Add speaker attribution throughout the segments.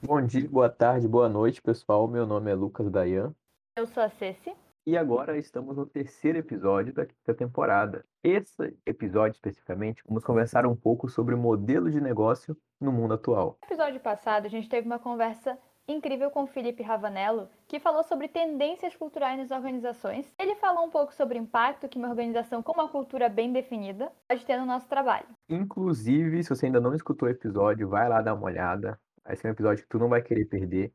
Speaker 1: Bom dia, boa tarde, boa noite, pessoal. Meu nome é Lucas Dayan.
Speaker 2: Eu sou a Ceci.
Speaker 1: E agora estamos no terceiro episódio da quinta temporada. Esse episódio, especificamente, vamos conversar um pouco sobre o modelo de negócio no mundo atual.
Speaker 2: No episódio passado, a gente teve uma conversa incrível com o Felipe Ravanello, que falou sobre tendências culturais nas organizações. Ele falou um pouco sobre o impacto que uma organização com uma cultura bem definida pode ter no nosso trabalho.
Speaker 1: Inclusive, se você ainda não escutou o episódio, vai lá dar uma olhada. Esse é um episódio que tu não vai querer perder.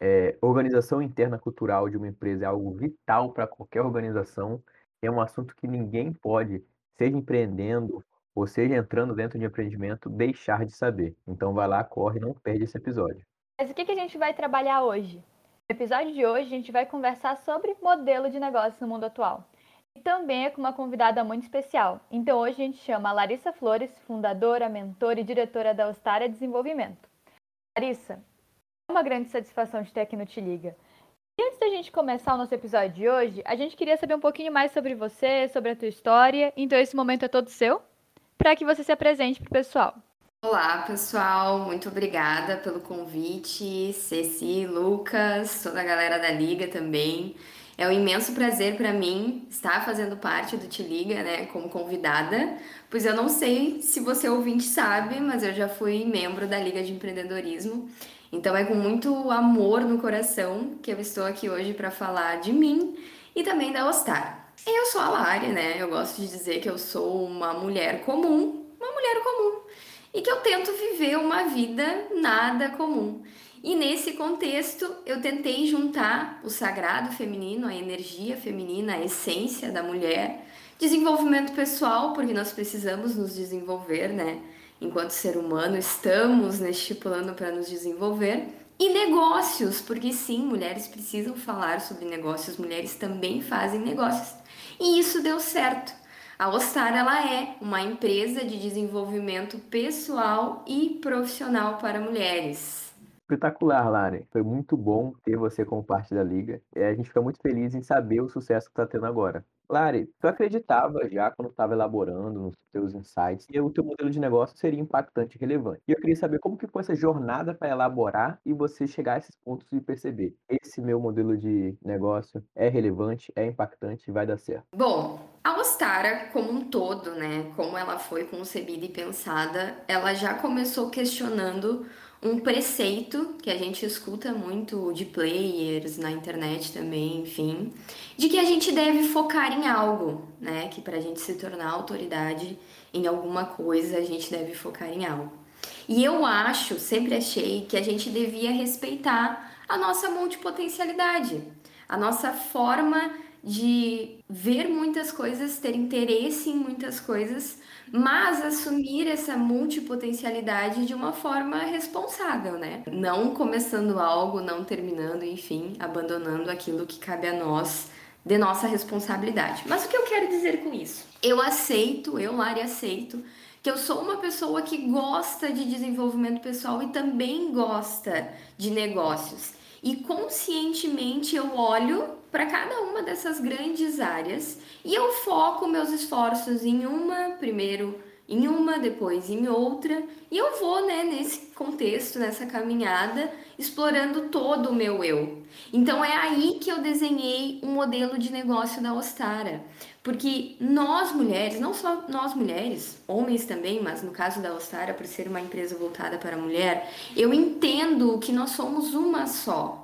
Speaker 1: É, organização interna cultural de uma empresa é algo vital para qualquer organização. É um assunto que ninguém pode, seja empreendendo ou seja entrando dentro de empreendimento, deixar de saber. Então vai lá, corre, não perde esse episódio.
Speaker 2: Mas o que, que a gente vai trabalhar hoje? No episódio de hoje, a gente vai conversar sobre modelo de negócio no mundo atual. E também é com uma convidada muito especial. Então hoje a gente chama a Larissa Flores, fundadora, mentora e diretora da Ostária Desenvolvimento. Larissa, uma grande satisfação de ter aqui no Te Liga. E antes da gente começar o nosso episódio de hoje, a gente queria saber um pouquinho mais sobre você, sobre a tua história. Então esse momento é todo seu, para que você se apresente para o pessoal.
Speaker 3: Olá, pessoal. Muito obrigada pelo convite. Ceci, Lucas, toda a galera da Liga também. É um imenso prazer para mim estar fazendo parte do Te Liga, né, como convidada, pois eu não sei se você ouvinte sabe, mas eu já fui membro da Liga de Empreendedorismo então é com muito amor no coração que eu estou aqui hoje para falar de mim e também da Ostar. Eu sou a Lari, né? Eu gosto de dizer que eu sou uma mulher comum, uma mulher comum, e que eu tento viver uma vida nada comum. E nesse contexto, eu tentei juntar o sagrado feminino, a energia feminina, a essência da mulher, desenvolvimento pessoal, porque nós precisamos nos desenvolver, né? enquanto ser humano, estamos neste plano para nos desenvolver. E negócios, porque sim, mulheres precisam falar sobre negócios, mulheres também fazem negócios. E isso deu certo. A Ostar ela é uma empresa de desenvolvimento pessoal e profissional para mulheres.
Speaker 1: Espetacular, Lari. Foi muito bom ter você como parte da liga. A gente fica muito feliz em saber o sucesso que está tendo agora. Lari, tu acreditava já quando estava elaborando nos teus insights que o teu modelo de negócio seria impactante e relevante. E eu queria saber como que foi essa jornada para elaborar e você chegar a esses pontos e perceber esse meu modelo de negócio é relevante, é impactante e vai dar certo.
Speaker 3: Bom, a Ostara, como um todo, né, como ela foi concebida e pensada, ela já começou questionando um preceito que a gente escuta muito de players na internet também, enfim, de que a gente deve focar em algo, né? Que para a gente se tornar autoridade em alguma coisa, a gente deve focar em algo. E eu acho, sempre achei, que a gente devia respeitar a nossa multipotencialidade, a nossa forma de ver muitas coisas, ter interesse em muitas coisas, mas assumir essa multipotencialidade de uma forma responsável, né? Não começando algo, não terminando, enfim, abandonando aquilo que cabe a nós de nossa responsabilidade. Mas o que eu quero dizer com isso? Eu aceito, eu, Lari, aceito que eu sou uma pessoa que gosta de desenvolvimento pessoal e também gosta de negócios. E conscientemente eu olho para cada uma dessas grandes áreas e eu foco meus esforços em uma, primeiro em uma, depois em outra, e eu vou, né, nesse contexto, nessa caminhada, explorando todo o meu eu. Então é aí que eu desenhei um modelo de negócio da Ostara, porque nós mulheres, não só nós mulheres, homens também, mas no caso da Ostara, por ser uma empresa voltada para a mulher, eu entendo que nós somos uma só.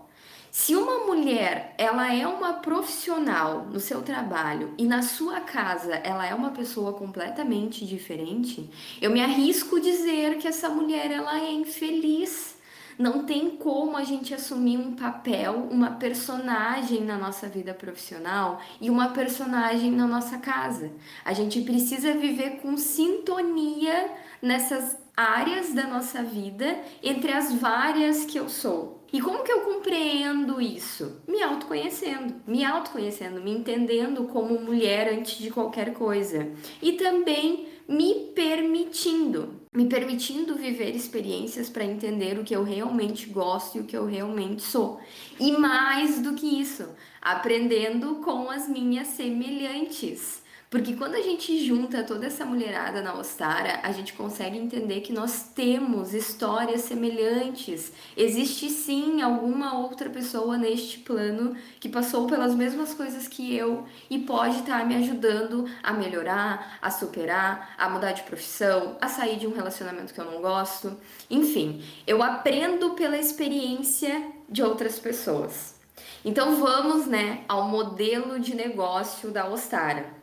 Speaker 3: Se uma mulher, ela é uma profissional no seu trabalho e na sua casa ela é uma pessoa completamente diferente, eu me arrisco dizer que essa mulher ela é infeliz. Não tem como a gente assumir um papel, uma personagem na nossa vida profissional e uma personagem na nossa casa. A gente precisa viver com sintonia nessas áreas da nossa vida entre as várias que eu sou. E como que eu compreendo isso? Me autoconhecendo, me autoconhecendo, me entendendo como mulher antes de qualquer coisa. E também me permitindo, me permitindo viver experiências para entender o que eu realmente gosto e o que eu realmente sou. E mais do que isso, aprendendo com as minhas semelhantes Porque quando a gente junta toda essa mulherada na Ostara, a gente consegue entender que nós temos histórias semelhantes. Existe sim alguma outra pessoa neste plano que passou pelas mesmas coisas que eu e pode estar me ajudando a melhorar, a superar, a mudar de profissão, a sair de um relacionamento que eu não gosto. Enfim, eu aprendo pela experiência de outras pessoas. Então vamos, né, ao modelo de negócio da Ostara.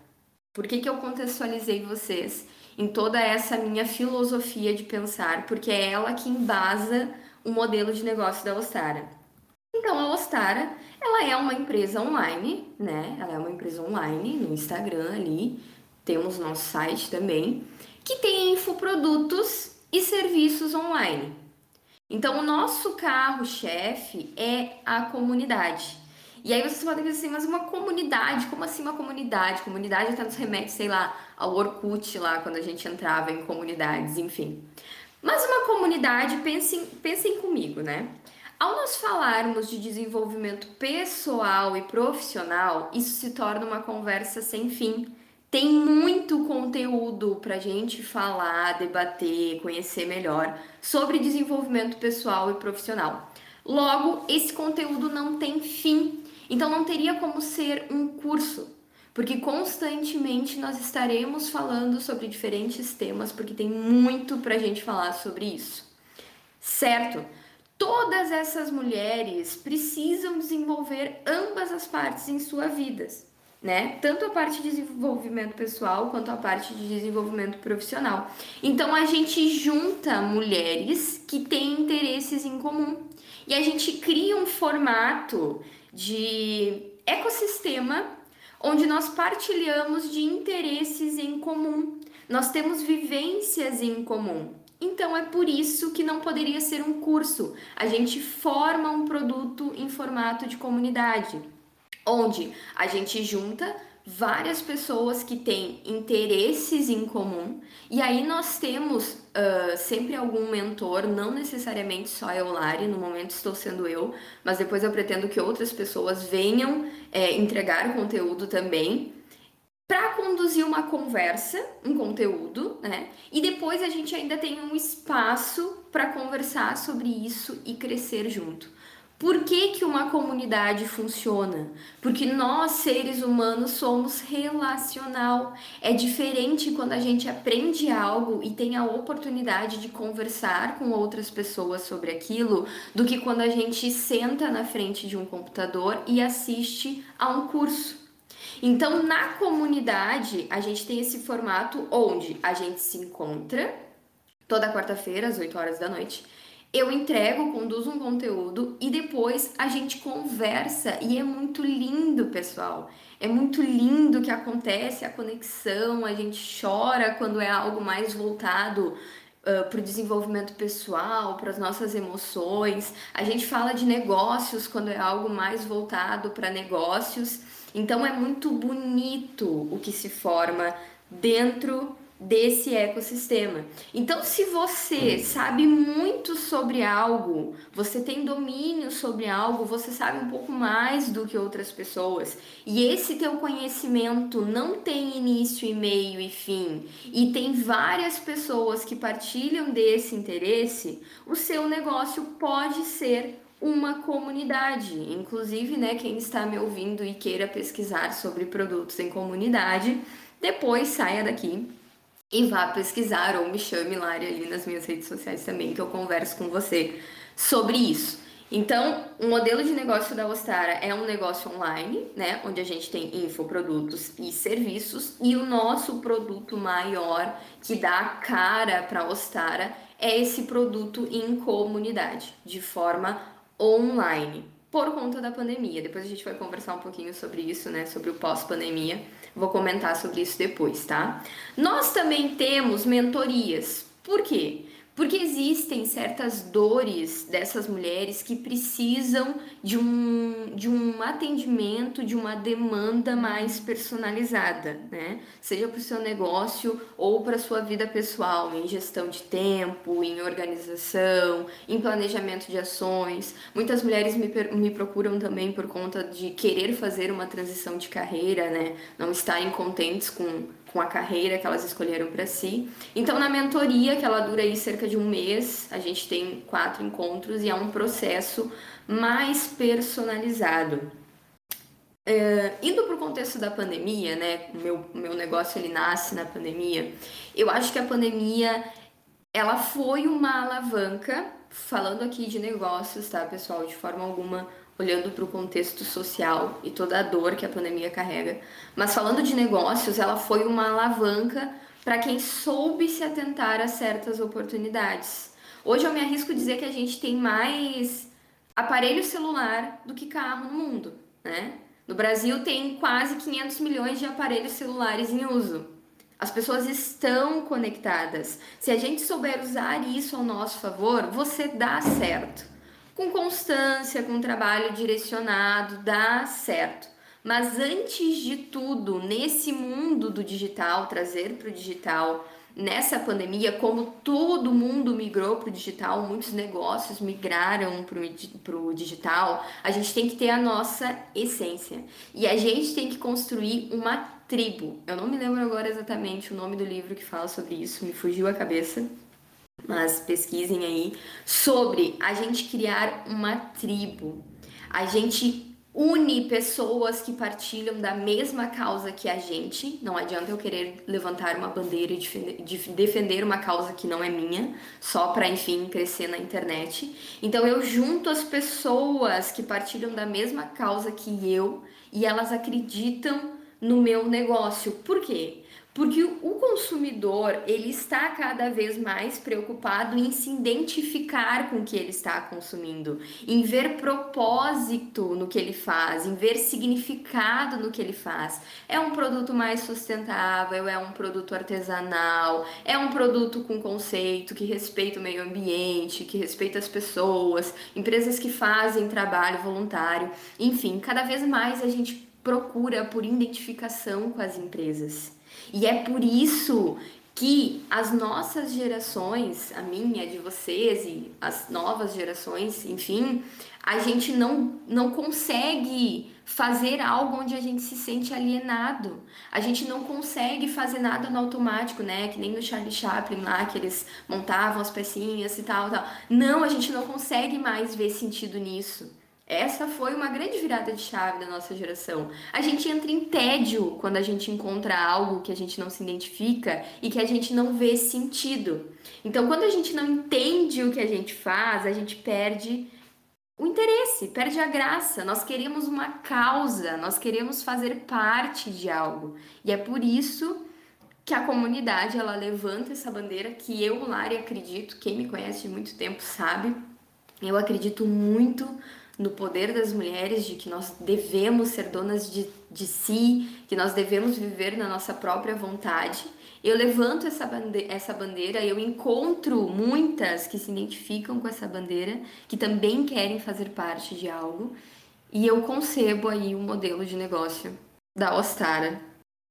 Speaker 3: Por que, que eu contextualizei vocês em toda essa minha filosofia de pensar? Porque é ela que embasa o modelo de negócio da Ostara. Então, a Ostara, ela é uma empresa online, né? Ela é uma empresa online no Instagram ali, temos nosso site também, que tem infoprodutos e serviços online. Então, o nosso carro-chefe é a comunidade. E aí vocês podem pensar assim, mas uma comunidade, como assim uma comunidade? Comunidade até nos remete, sei lá, ao Orkut lá, quando a gente entrava em comunidades, enfim. Mas uma comunidade, pensem, pensem comigo, né? Ao nós falarmos de desenvolvimento pessoal e profissional, isso se torna uma conversa sem fim. Tem muito conteúdo para gente falar, debater, conhecer melhor sobre desenvolvimento pessoal e profissional. Logo, esse conteúdo não tem fim. Então não teria como ser um curso, porque constantemente nós estaremos falando sobre diferentes temas, porque tem muito pra gente falar sobre isso. Certo? Todas essas mulheres precisam desenvolver ambas as partes em suas vidas, né? Tanto a parte de desenvolvimento pessoal quanto a parte de desenvolvimento profissional. Então a gente junta mulheres que têm interesses em comum e a gente cria um formato de ecossistema onde nós partilhamos de interesses em comum. Nós temos vivências em comum. Então é por isso que não poderia ser um curso. A gente forma um produto em formato de comunidade, onde a gente junta várias pessoas que têm interesses em comum, e aí nós temos uh, sempre algum mentor, não necessariamente só eu, Lari, no momento estou sendo eu, mas depois eu pretendo que outras pessoas venham é, entregar conteúdo também, para conduzir uma conversa, um conteúdo, né? E depois a gente ainda tem um espaço para conversar sobre isso e crescer junto. Por que, que uma comunidade funciona? Porque nós, seres humanos, somos relacional. É diferente quando a gente aprende algo e tem a oportunidade de conversar com outras pessoas sobre aquilo, do que quando a gente senta na frente de um computador e assiste a um curso. Então, na comunidade, a gente tem esse formato onde a gente se encontra toda quarta-feira, às 8 horas da noite eu entrego, conduzo um conteúdo e depois a gente conversa e é muito lindo, pessoal. É muito lindo que acontece a conexão, a gente chora quando é algo mais voltado uh, para o desenvolvimento pessoal, para as nossas emoções. A gente fala de negócios quando é algo mais voltado para negócios. Então é muito bonito o que se forma dentro desse ecossistema. Então, se você sabe muito sobre algo, você tem domínio sobre algo, você sabe um pouco mais do que outras pessoas, e esse teu conhecimento não tem início e meio e fim, e tem várias pessoas que partilham desse interesse, o seu negócio pode ser uma comunidade. Inclusive, né, quem está me ouvindo e queira pesquisar sobre produtos em comunidade, depois saia daqui e vá pesquisar ou me chame Lari ali nas minhas redes sociais também, que eu converso com você sobre isso. Então, o modelo de negócio da Ostara é um negócio online, né, onde a gente tem infoprodutos e serviços, e o nosso produto maior que dá a cara para a Ostara é esse produto em comunidade, de forma online, por conta da pandemia. Depois a gente vai conversar um pouquinho sobre isso, né, sobre o pós-pandemia Vou comentar sobre isso depois, tá? Nós também temos mentorias. Por quê? Porque existem certas dores dessas mulheres que precisam de um, de um atendimento, de uma demanda mais personalizada, né? Seja para o seu negócio ou para a sua vida pessoal, em gestão de tempo, em organização, em planejamento de ações. Muitas mulheres me, me procuram também por conta de querer fazer uma transição de carreira, né? Não estarem contentes com com a carreira que elas escolheram para si. Então, na mentoria, que ela dura aí cerca de um mês, a gente tem quatro encontros e é um processo mais personalizado. É, indo para o contexto da pandemia, né? Meu, meu negócio ele nasce na pandemia. Eu acho que a pandemia ela foi uma alavanca, falando aqui de negócios, tá, pessoal? De forma alguma olhando para o contexto social e toda a dor que a pandemia carrega. Mas falando de negócios, ela foi uma alavanca para quem soube se atentar a certas oportunidades. Hoje eu me arrisco a dizer que a gente tem mais aparelho celular do que carro no mundo, né? No Brasil tem quase 500 milhões de aparelhos celulares em uso. As pessoas estão conectadas. Se a gente souber usar isso ao nosso favor, você dá certo com constância, com trabalho direcionado, dá certo. Mas antes de tudo, nesse mundo do digital, trazer para o digital, nessa pandemia, como todo mundo migrou para o digital, muitos negócios migraram para o digital, a gente tem que ter a nossa essência. E a gente tem que construir uma tribo. Eu não me lembro agora exatamente o nome do livro que fala sobre isso, me fugiu a cabeça mas pesquisem aí sobre a gente criar uma tribo. A gente une pessoas que partilham da mesma causa que a gente. Não adianta eu querer levantar uma bandeira e defender uma causa que não é minha, só para enfim crescer na internet. Então eu junto as pessoas que partilham da mesma causa que eu e elas acreditam no meu negócio. Por quê? Porque o consumidor, ele está cada vez mais preocupado em se identificar com o que ele está consumindo, em ver propósito no que ele faz, em ver significado no que ele faz. É um produto mais sustentável, é um produto artesanal, é um produto com conceito que respeita o meio ambiente, que respeita as pessoas, empresas que fazem trabalho voluntário, enfim, cada vez mais a gente procura por identificação com as empresas. E é por isso que as nossas gerações, a minha, de vocês e as novas gerações, enfim, a gente não, não consegue fazer algo onde a gente se sente alienado. A gente não consegue fazer nada no automático, né? Que nem no Charlie Chaplin lá, que eles montavam as pecinhas e tal, tal. Não, a gente não consegue mais ver sentido nisso. Essa foi uma grande virada de chave da nossa geração. A gente entra em tédio quando a gente encontra algo que a gente não se identifica e que a gente não vê sentido. Então, quando a gente não entende o que a gente faz, a gente perde o interesse, perde a graça. Nós queremos uma causa, nós queremos fazer parte de algo. E é por isso que a comunidade ela levanta essa bandeira que eu, Lari, acredito, quem me conhece de muito tempo sabe, eu acredito muito no poder das mulheres, de que nós devemos ser donas de, de si, que nós devemos viver na nossa própria vontade. Eu levanto essa bandeira, essa bandeira, eu encontro muitas que se identificam com essa bandeira, que também querem fazer parte de algo, e eu concebo aí um modelo de negócio da Ostara.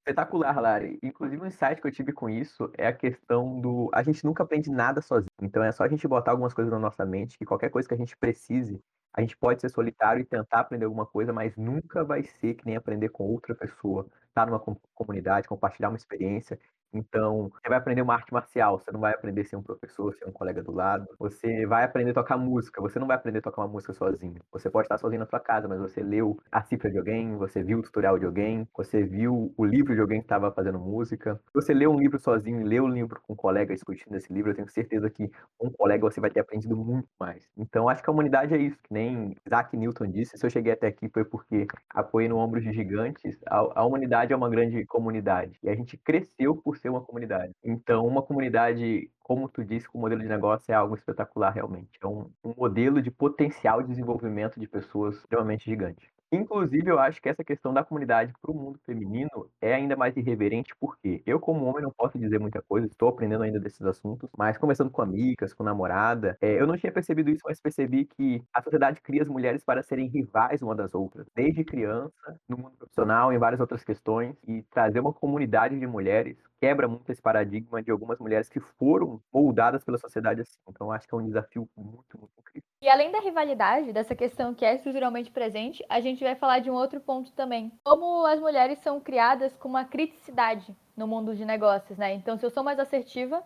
Speaker 1: Espetacular, Lari. Inclusive, um insight que eu tive com isso é a questão do. A gente nunca aprende nada sozinho. Então, é só a gente botar algumas coisas na nossa mente, que qualquer coisa que a gente precise, a gente pode ser solitário e tentar aprender alguma coisa, mas nunca vai ser que nem aprender com outra pessoa, estar tá numa comunidade, compartilhar uma experiência. Então, você vai aprender uma arte marcial, você não vai aprender a ser um professor, ser um colega do lado. Você vai aprender a tocar música, você não vai aprender a tocar uma música sozinho. Você pode estar sozinho na sua casa, mas você leu a cifra de alguém, você viu o tutorial de alguém, você viu o livro de alguém que estava fazendo música. Você leu um livro sozinho e leu um livro com um colega discutindo esse livro, eu tenho certeza que um colega você vai ter aprendido muito mais. Então, acho que a humanidade é isso, que nem Isaac Newton disse, se eu cheguei até aqui foi porque apoiei no ombro de gigantes. A, a humanidade é uma grande comunidade e a gente cresceu por ser uma comunidade. Então, uma comunidade, como tu disse, com o modelo de negócio é algo espetacular realmente. É um, um modelo de potencial de desenvolvimento de pessoas extremamente gigante. Inclusive, eu acho que essa questão da comunidade para o mundo feminino é ainda mais irreverente, porque eu, como homem, não posso dizer muita coisa, estou aprendendo ainda desses assuntos, mas conversando com amigas, com namorada, é, eu não tinha percebido isso, mas percebi que a sociedade cria as mulheres para serem rivais uma das outras, desde criança, no mundo profissional, em várias outras questões, e trazer uma comunidade de mulheres quebra muito esse paradigma de algumas mulheres que foram moldadas pela sociedade assim. Então, acho que é um desafio muito, muito incrível.
Speaker 2: E além da rivalidade, dessa questão que é estruturalmente presente, a gente vai falar de um outro ponto também. Como as mulheres são criadas com uma criticidade no mundo de negócios, né? Então, se eu sou mais assertiva,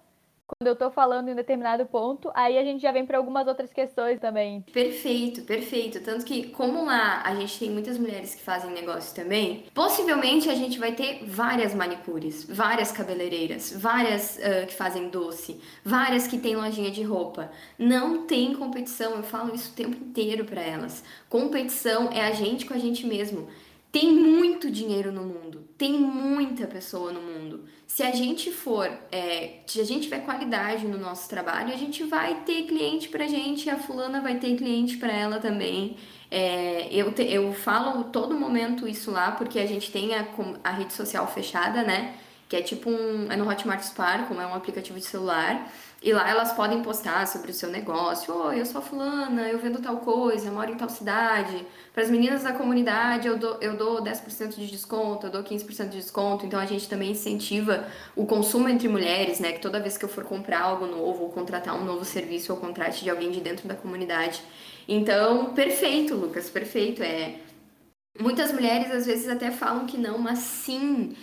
Speaker 2: quando eu tô falando em determinado ponto, aí a gente já vem para algumas outras questões também.
Speaker 3: Perfeito, perfeito. Tanto que, como lá a gente tem muitas mulheres que fazem negócio também, possivelmente a gente vai ter várias manicures, várias cabeleireiras, várias uh, que fazem doce, várias que têm lojinha de roupa. Não tem competição, eu falo isso o tempo inteiro para elas. Competição é a gente com a gente mesmo. Tem muito dinheiro no mundo, tem muita pessoa no mundo. Se a gente for, é, se a gente tiver qualidade no nosso trabalho, a gente vai ter cliente pra gente, a fulana vai ter cliente para ela também. É, eu, te, eu falo todo momento isso lá, porque a gente tem a, a rede social fechada, né? Que é tipo um. É no Hotmart Spar, como é um aplicativo de celular. E lá elas podem postar sobre o seu negócio. Oi, eu sou fulana, eu vendo tal coisa, moro em tal cidade. Para as meninas da comunidade eu dou, eu dou 10% de desconto, eu dou 15% de desconto. Então a gente também incentiva o consumo entre mulheres, né? Que toda vez que eu for comprar algo novo ou contratar um novo serviço, eu contrate de alguém de dentro da comunidade. Então, perfeito, Lucas, perfeito. É, Muitas mulheres às vezes até falam que não, mas sim,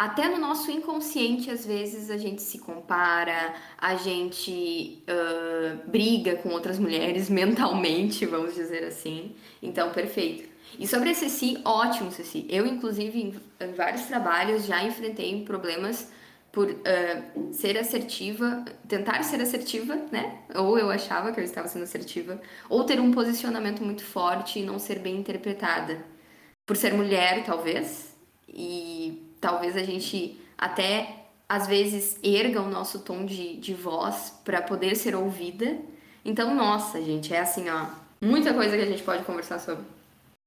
Speaker 3: até no nosso inconsciente, às vezes, a gente se compara, a gente uh, briga com outras mulheres mentalmente, vamos dizer assim. Então, perfeito. E sobre a Ceci, ótimo, Ceci. Eu, inclusive, em vários trabalhos já enfrentei problemas por uh, ser assertiva, tentar ser assertiva, né? Ou eu achava que eu estava sendo assertiva, ou ter um posicionamento muito forte e não ser bem interpretada. Por ser mulher, talvez, e talvez a gente até às vezes erga o nosso tom de, de voz para poder ser ouvida. Então, nossa, gente, é assim, ó, muita coisa que a gente pode conversar sobre.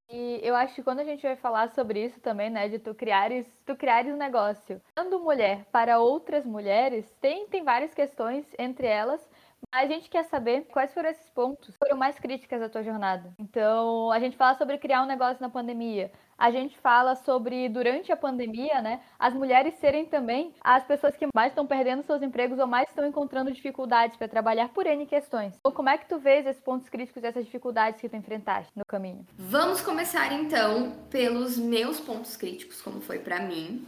Speaker 2: E eu acho que quando a gente vai falar sobre isso também, né, de tu criares, tu criares um negócio, dando mulher para outras mulheres, tem, tem várias questões, entre elas, mas a gente quer saber quais foram esses pontos foram mais críticas da tua jornada. Então, a gente fala sobre criar um negócio na pandemia, a gente fala sobre, durante a pandemia, né, as mulheres serem também as pessoas que mais estão perdendo seus empregos ou mais estão encontrando dificuldades para trabalhar por N questões. Então, como é que tu vês esses pontos críticos e essas dificuldades que tu enfrentaste no caminho?
Speaker 3: Vamos começar então pelos meus pontos críticos, como foi para mim.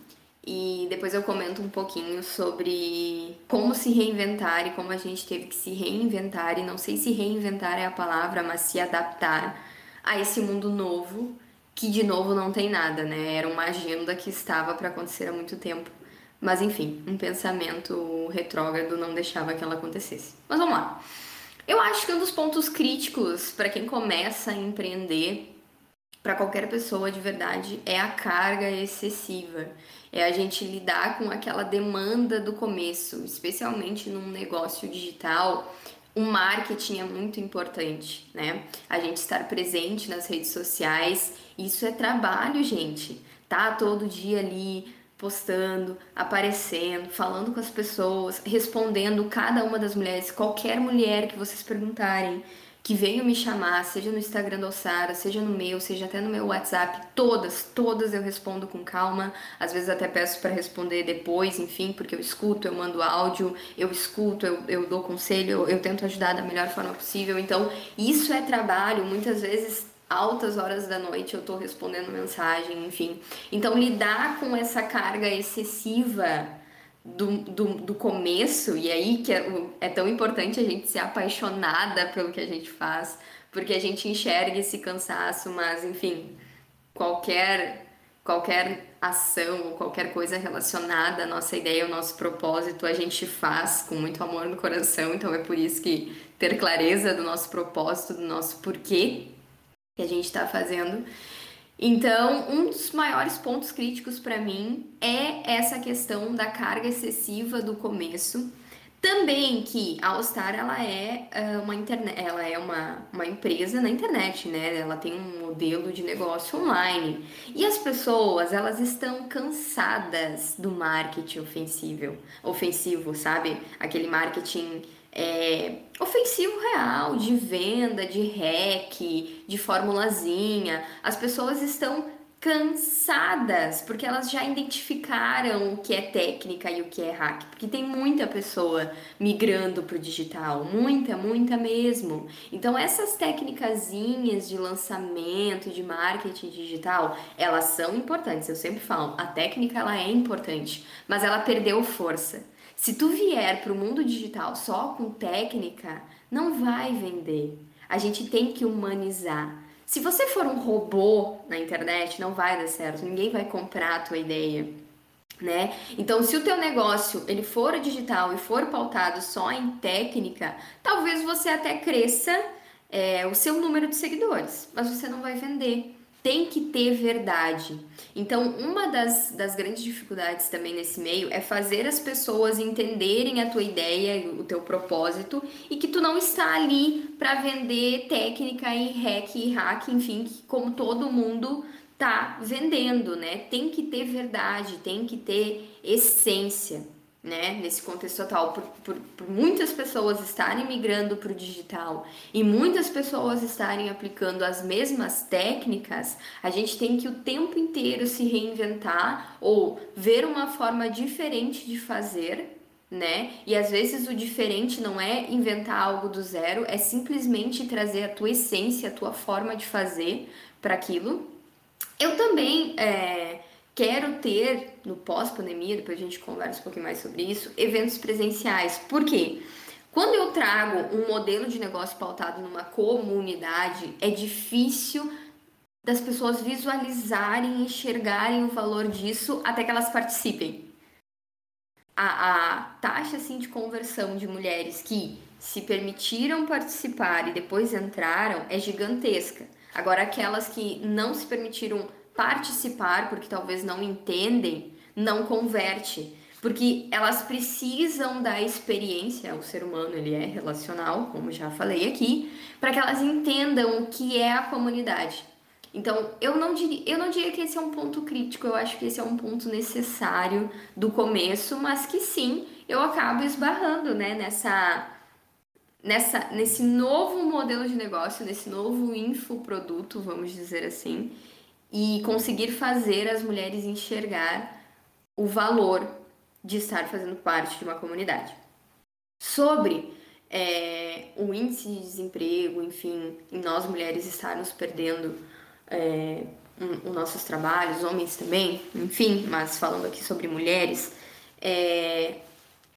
Speaker 3: E depois eu comento um pouquinho sobre como se reinventar e como a gente teve que se reinventar. E não sei se reinventar é a palavra, mas se adaptar a esse mundo novo que de novo não tem nada, né? Era uma agenda que estava para acontecer há muito tempo. Mas enfim, um pensamento retrógrado não deixava que ela acontecesse. Mas vamos lá. Eu acho que um dos pontos críticos para quem começa a empreender, para qualquer pessoa de verdade, é a carga excessiva. É a gente lidar com aquela demanda do começo, especialmente num negócio digital o marketing é muito importante, né? A gente estar presente nas redes sociais, isso é trabalho, gente. Tá todo dia ali postando, aparecendo, falando com as pessoas, respondendo cada uma das mulheres, qualquer mulher que vocês perguntarem, que veio me chamar, seja no Instagram do Sara, seja no meu, seja até no meu WhatsApp, todas, todas eu respondo com calma. Às vezes até peço para responder depois, enfim, porque eu escuto, eu mando áudio, eu escuto, eu, eu dou conselho, eu, eu tento ajudar da melhor forma possível. Então, isso é trabalho, muitas vezes altas horas da noite eu tô respondendo mensagem, enfim. Então, lidar com essa carga excessiva do, do, do começo, e aí que é, é tão importante a gente ser apaixonada pelo que a gente faz, porque a gente enxerga esse cansaço, mas enfim, qualquer qualquer ação ou qualquer coisa relacionada à nossa ideia, ao nosso propósito, a gente faz com muito amor no coração, então é por isso que ter clareza do nosso propósito, do nosso porquê que a gente está fazendo então, um dos maiores pontos críticos para mim é essa questão da carga excessiva do começo, Também que a Allstar ela é uh, uma internet, ela é uma, uma empresa na internet, né? Ela tem um modelo de negócio online. E as pessoas, elas estão cansadas do marketing ofensivo, ofensivo, sabe? Aquele marketing é, ofensivo real, de venda, de hack, de formulazinha. As pessoas estão cansadas, porque elas já identificaram o que é técnica e o que é hack, porque tem muita pessoa migrando para o digital, muita, muita mesmo. Então essas técnicazinhas de lançamento, de marketing digital, elas são importantes. Eu sempre falo, a técnica ela é importante, mas ela perdeu força. Se tu vier para o mundo digital só com técnica, não vai vender. A gente tem que humanizar. Se você for um robô na internet, não vai dar certo, ninguém vai comprar a tua ideia, né? Então, se o teu negócio ele for digital e for pautado só em técnica, talvez você até cresça é, o seu número de seguidores, mas você não vai vender tem que ter verdade. Então, uma das, das grandes dificuldades também nesse meio é fazer as pessoas entenderem a tua ideia, o teu propósito e que tu não está ali para vender técnica e hack e hack, enfim, como todo mundo tá vendendo, né? Tem que ter verdade, tem que ter essência né, nesse contexto atual, por, por, por muitas pessoas estarem migrando para o digital e muitas pessoas estarem aplicando as mesmas técnicas, a gente tem que o tempo inteiro se reinventar ou ver uma forma diferente de fazer, né? E às vezes o diferente não é inventar algo do zero, é simplesmente trazer a tua essência, a tua forma de fazer para aquilo. Eu também é, Quero ter, no pós-pandemia, depois a gente conversa um pouquinho mais sobre isso, eventos presenciais. Por quê? Quando eu trago um modelo de negócio pautado numa comunidade, é difícil das pessoas visualizarem, enxergarem o valor disso até que elas participem. A, a taxa assim, de conversão de mulheres que se permitiram participar e depois entraram é gigantesca. Agora, aquelas que não se permitiram participar, porque talvez não entendem, não converte. Porque elas precisam da experiência, o ser humano ele é relacional, como já falei aqui, para que elas entendam o que é a comunidade. Então, eu não, diria, eu não diria que esse é um ponto crítico, eu acho que esse é um ponto necessário do começo, mas que sim, eu acabo esbarrando né, nessa, nessa, nesse novo modelo de negócio, nesse novo infoproduto, vamos dizer assim, e conseguir fazer as mulheres enxergar o valor de estar fazendo parte de uma comunidade. Sobre é, o índice de desemprego, enfim, e nós mulheres estarmos perdendo é, os nossos trabalhos, homens também, enfim, mas falando aqui sobre mulheres, é,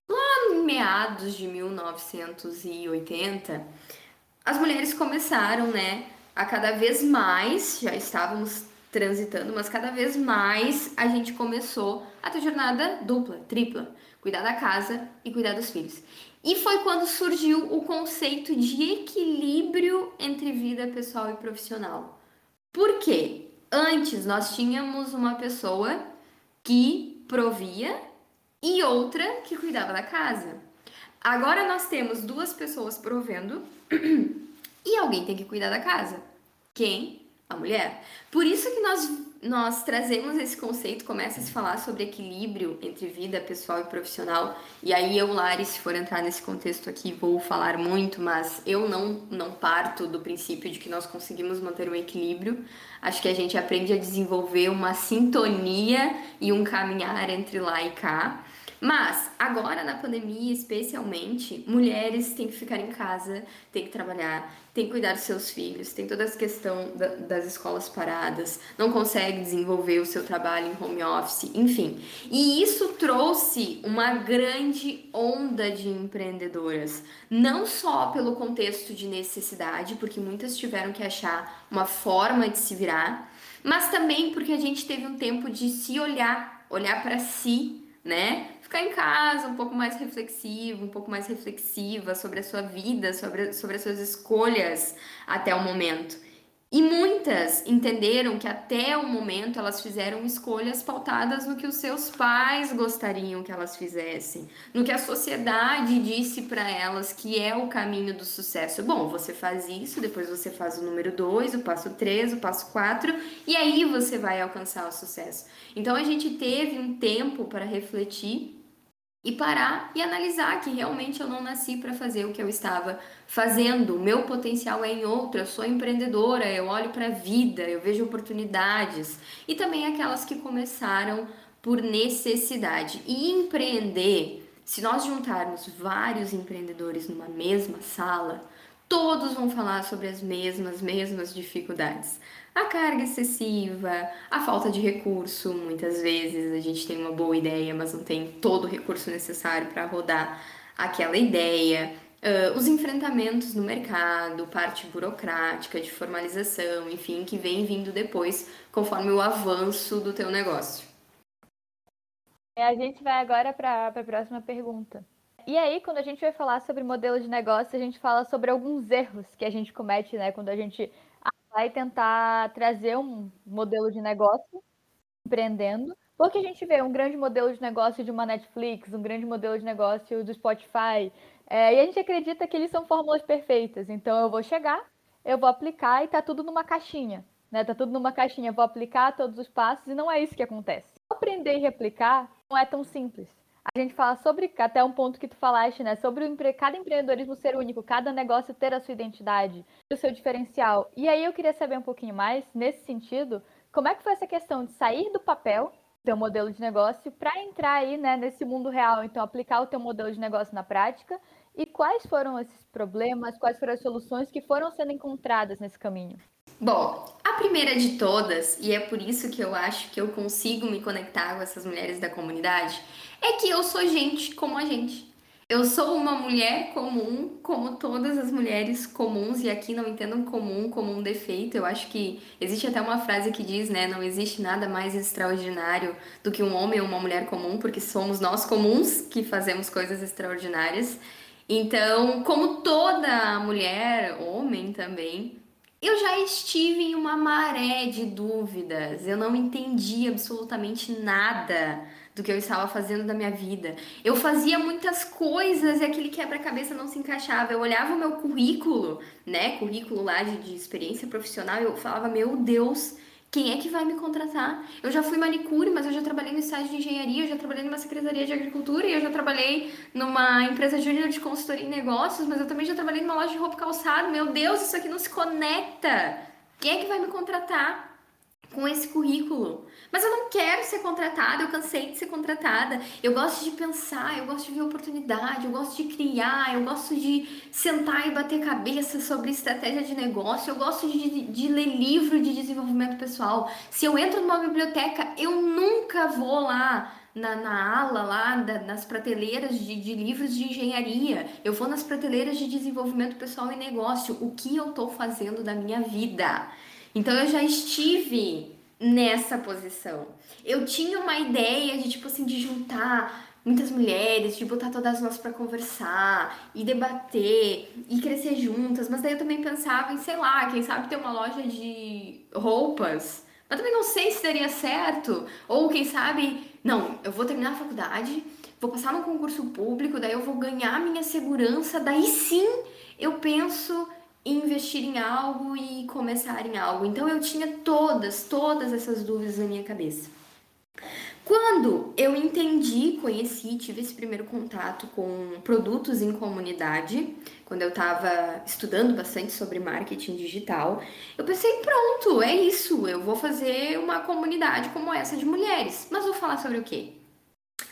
Speaker 3: lá em meados de 1980, as mulheres começaram, né, a cada vez mais, já estávamos transitando, mas cada vez mais a gente começou a ter jornada dupla, tripla, cuidar da casa e cuidar dos filhos. E foi quando surgiu o conceito de equilíbrio entre vida pessoal e profissional. Por quê? Antes nós tínhamos uma pessoa que provia e outra que cuidava da casa. Agora nós temos duas pessoas provendo e alguém tem que cuidar da casa. Quem? A mulher. Por isso que nós, nós trazemos esse conceito, começa a se falar sobre equilíbrio entre vida pessoal e profissional. E aí eu, Lari, se for entrar nesse contexto aqui, vou falar muito, mas eu não, não parto do princípio de que nós conseguimos manter um equilíbrio. Acho que a gente aprende a desenvolver uma sintonia e um caminhar entre lá e cá. Mas agora na pandemia, especialmente, mulheres têm que ficar em casa, têm que trabalhar, têm que cuidar dos seus filhos, tem toda essa questão da, das escolas paradas, não consegue desenvolver o seu trabalho em home office, enfim. E isso trouxe uma grande onda de empreendedoras, não só pelo contexto de necessidade, porque muitas tiveram que achar uma forma de se virar, mas também porque a gente teve um tempo de se olhar, olhar para si, né? Ficar em casa um pouco mais reflexivo, um pouco mais reflexiva sobre a sua vida, sobre, sobre as suas escolhas até o momento. E muitas entenderam que até o momento elas fizeram escolhas pautadas no que os seus pais gostariam que elas fizessem, no que a sociedade disse para elas que é o caminho do sucesso. Bom, você faz isso, depois você faz o número 2, o passo 3, o passo 4 e aí você vai alcançar o sucesso. Então a gente teve um tempo para refletir e parar e analisar que realmente eu não nasci para fazer o que eu estava fazendo. O meu potencial é em outro, eu sou empreendedora, eu olho para a vida, eu vejo oportunidades. E também aquelas que começaram por necessidade. E empreender, se nós juntarmos vários empreendedores numa mesma sala, todos vão falar sobre as mesmas, mesmas dificuldades a carga excessiva, a falta de recurso. Muitas vezes a gente tem uma boa ideia, mas não tem todo o recurso necessário para rodar aquela ideia. Uh, os enfrentamentos no mercado, parte burocrática, de formalização, enfim, que vem vindo depois, conforme o avanço do teu negócio.
Speaker 2: É, a gente vai agora para a próxima pergunta. E aí, quando a gente vai falar sobre modelo de negócio, a gente fala sobre alguns erros que a gente comete, né? Quando a gente vai tentar trazer um modelo de negócio empreendendo, porque a gente vê um grande modelo de negócio de uma Netflix, um grande modelo de negócio do Spotify, é, e a gente acredita que eles são fórmulas perfeitas. Então eu vou chegar, eu vou aplicar e tá tudo numa caixinha, né? Tá tudo numa caixinha, eu vou aplicar todos os passos e não é isso que acontece. Aprender e replicar não é tão simples a gente fala sobre, até um ponto que tu falaste, né? Sobre o, cada empreendedorismo ser único, cada negócio ter a sua identidade, o seu diferencial. E aí eu queria saber um pouquinho mais, nesse sentido, como é que foi essa questão de sair do papel, teu modelo de negócio, para entrar aí, né, nesse mundo real, então aplicar o teu modelo de negócio na prática, e quais foram esses problemas, quais foram as soluções que foram sendo encontradas nesse caminho?
Speaker 3: Bom, a primeira de todas, e é por isso que eu acho que eu consigo me conectar com essas mulheres da comunidade, é que eu sou gente como a gente. Eu sou uma mulher comum, como todas as mulheres comuns, e aqui não entendam comum como um defeito. Eu acho que existe até uma frase que diz, né? Não existe nada mais extraordinário do que um homem ou uma mulher comum, porque somos nós comuns que fazemos coisas extraordinárias. Então, como toda mulher, homem também, eu já estive em uma maré de dúvidas, eu não entendi absolutamente nada do que eu estava fazendo da minha vida. Eu fazia muitas coisas e aquele quebra-cabeça não se encaixava. Eu olhava o meu currículo, né, currículo lá de, de experiência profissional, e eu falava, meu Deus, quem é que vai me contratar? Eu já fui manicure, mas eu já trabalhei no estágio de engenharia, eu já trabalhei numa secretaria de agricultura e eu já trabalhei numa empresa júnior de consultoria em negócios, mas eu também já trabalhei numa loja de roupa calçada. Meu Deus, isso aqui não se conecta. Quem é que vai me contratar? Com esse currículo. Mas eu não quero ser contratada, eu cansei de ser contratada. Eu gosto de pensar, eu gosto de ver oportunidade, eu gosto de criar, eu gosto de sentar e bater cabeça sobre estratégia de negócio, eu gosto de, de ler livro de desenvolvimento pessoal. Se eu entro numa biblioteca, eu nunca vou lá na, na ala lá, da, nas prateleiras de, de livros de engenharia, eu vou nas prateleiras de desenvolvimento pessoal e negócio. O que eu estou fazendo da minha vida? Então eu já estive nessa posição. Eu tinha uma ideia de tipo assim de juntar muitas mulheres, de botar todas nós para conversar e debater e crescer juntas, mas daí eu também pensava em, sei lá, quem sabe ter uma loja de roupas. Mas também não sei se daria certo. Ou quem sabe, não, eu vou terminar a faculdade, vou passar no concurso público, daí eu vou ganhar minha segurança, daí sim eu penso investir em algo e começar em algo. Então eu tinha todas, todas essas dúvidas na minha cabeça. Quando eu entendi, conheci, tive esse primeiro contato com produtos em comunidade, quando eu estava estudando bastante sobre marketing digital, eu pensei, pronto, é isso, eu vou fazer uma comunidade como essa de mulheres. Mas vou falar sobre o quê?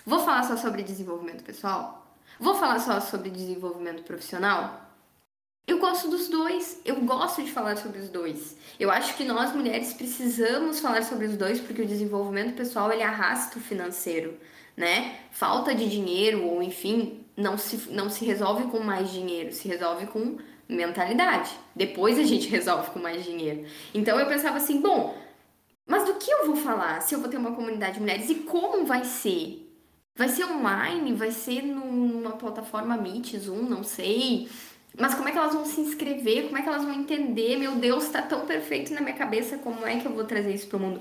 Speaker 3: Vou falar só sobre desenvolvimento pessoal? Vou falar só sobre desenvolvimento profissional? Eu gosto dos dois, eu gosto de falar sobre os dois. Eu acho que nós mulheres precisamos falar sobre os dois porque o desenvolvimento pessoal ele arrasta o financeiro, né? Falta de dinheiro ou enfim, não se, não se resolve com mais dinheiro, se resolve com mentalidade. Depois a gente resolve com mais dinheiro. Então eu pensava assim, bom, mas do que eu vou falar se eu vou ter uma comunidade de mulheres e como vai ser? Vai ser online? Vai ser numa plataforma Meet, Zoom, não sei Mas como é que elas vão se inscrever? Como é que elas vão entender? Meu Deus, está tão perfeito na minha cabeça, como é que eu vou trazer isso para o mundo?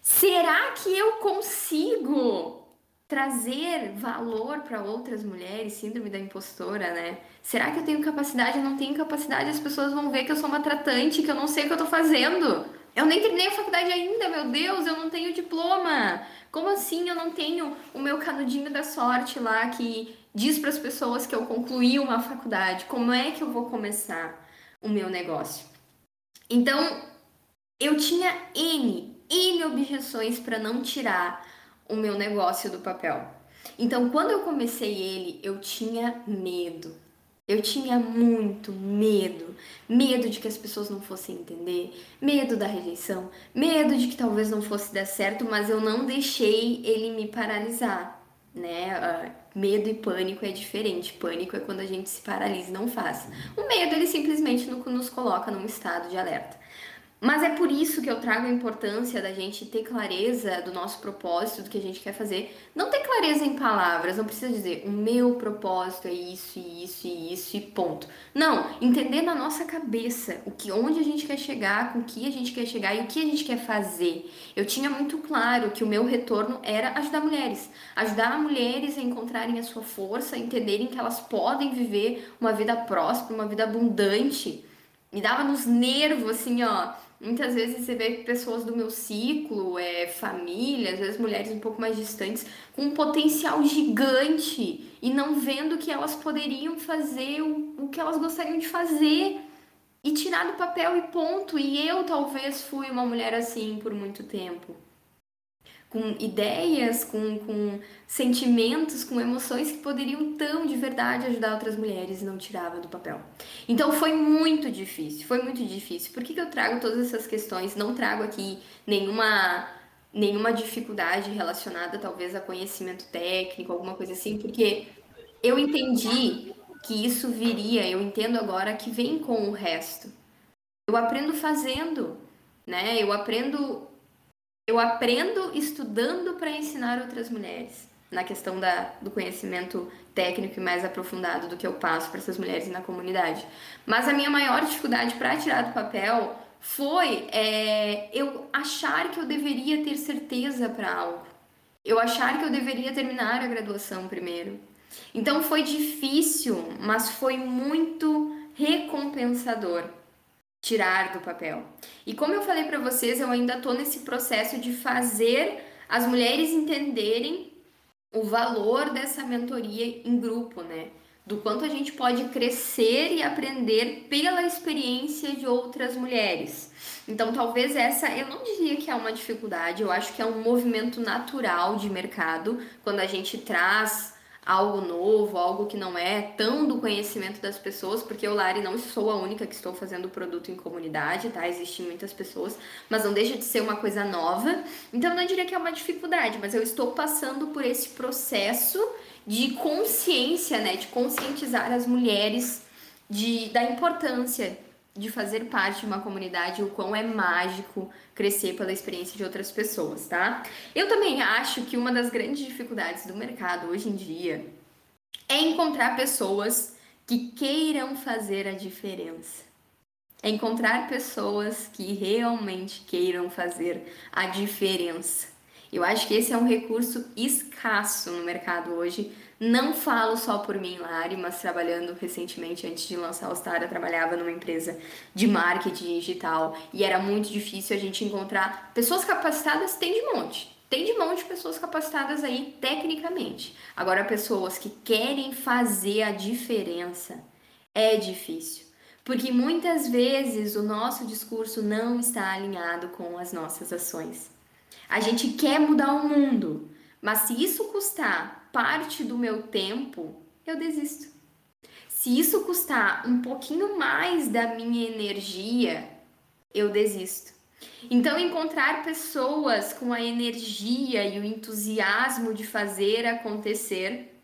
Speaker 3: Será que eu consigo trazer valor para outras mulheres? Síndrome da impostora, né? Será que eu tenho capacidade? Eu não tenho capacidade, as pessoas vão ver que eu sou uma tratante, que eu não sei o que eu tô fazendo. Eu nem terminei a faculdade ainda, meu Deus, eu não tenho diploma. Como assim eu não tenho o meu canudinho da sorte lá que diz para as pessoas que eu concluí uma faculdade? Como é que eu vou começar o meu negócio? Então, eu tinha N, N objeções para não tirar o meu negócio do papel. Então, quando eu comecei ele, eu tinha medo. Eu tinha muito medo, medo de que as pessoas não fossem entender, medo da rejeição, medo de que talvez não fosse dar certo, mas eu não deixei ele me paralisar, né? Medo e pânico é diferente. Pânico é quando a gente se paralisa e não faz. O medo ele simplesmente nos coloca num estado de alerta. Mas é por isso que eu trago a importância da gente ter clareza do nosso propósito, do que a gente quer fazer. Não ter clareza em palavras, não precisa dizer o meu propósito é isso, e isso, e isso, e ponto. Não, entender na nossa cabeça o que, onde a gente quer chegar, com o que a gente quer chegar e o que a gente quer fazer. Eu tinha muito claro que o meu retorno era ajudar mulheres. Ajudar mulheres a encontrarem a sua força, a entenderem que elas podem viver uma vida próspera, uma vida abundante. Me dava nos nervos, assim, ó Muitas vezes você vê pessoas do meu ciclo, é, família, às vezes mulheres um pouco mais distantes, com um potencial gigante e não vendo que elas poderiam fazer o, o que elas gostariam de fazer e tirar do papel e ponto. E eu talvez fui uma mulher assim por muito tempo com ideias, com, com sentimentos, com emoções que poderiam tão de verdade ajudar outras mulheres e não tirava do papel. Então foi muito difícil, foi muito difícil. Por que, que eu trago todas essas questões? Não trago aqui nenhuma nenhuma dificuldade relacionada talvez a conhecimento técnico, alguma coisa assim, porque eu entendi que isso viria, eu entendo agora que vem com o resto. Eu aprendo fazendo, né? Eu aprendo eu aprendo estudando para ensinar outras mulheres na questão da, do conhecimento técnico e mais aprofundado do que eu passo para essas mulheres na comunidade. Mas a minha maior dificuldade para tirar do papel foi é, eu achar que eu deveria ter certeza para algo. Eu achar que eu deveria terminar a graduação primeiro. Então foi difícil, mas foi muito recompensador tirar do papel. E como eu falei para vocês, eu ainda estou nesse processo de fazer as mulheres entenderem o valor dessa mentoria em grupo, né? Do quanto a gente pode crescer e aprender pela experiência de outras mulheres. Então, talvez essa, eu não diria que é uma dificuldade, eu acho que é um movimento natural de mercado, quando a gente traz algo novo, algo que não é tão do conhecimento das pessoas, porque eu, Lari, não sou a única que estou fazendo o produto em comunidade, tá? Existem muitas pessoas, mas não deixa de ser uma coisa nova. Então, eu não diria que é uma dificuldade, mas eu estou passando por esse processo de consciência, né? De conscientizar as mulheres de, da importância de fazer parte de uma comunidade, o quão é mágico crescer pela experiência de outras pessoas, tá? Eu também acho que uma das grandes dificuldades do mercado hoje em dia é encontrar pessoas que queiram fazer a diferença. É encontrar pessoas que realmente queiram fazer a diferença. Eu acho que esse é um recurso escasso no mercado hoje, não falo só por mim, Lari, mas trabalhando recentemente, antes de lançar o Star, eu trabalhava numa empresa de marketing digital e era muito difícil a gente encontrar pessoas capacitadas, tem de monte. Tem de monte pessoas capacitadas aí tecnicamente. Agora, pessoas que querem fazer a diferença é difícil. Porque muitas vezes o nosso discurso não está alinhado com as nossas ações. A gente quer mudar o mundo, mas se isso custar parte do meu tempo, eu desisto. Se isso custar um pouquinho mais da minha energia, eu desisto. Então, encontrar pessoas com a energia e o entusiasmo de fazer acontecer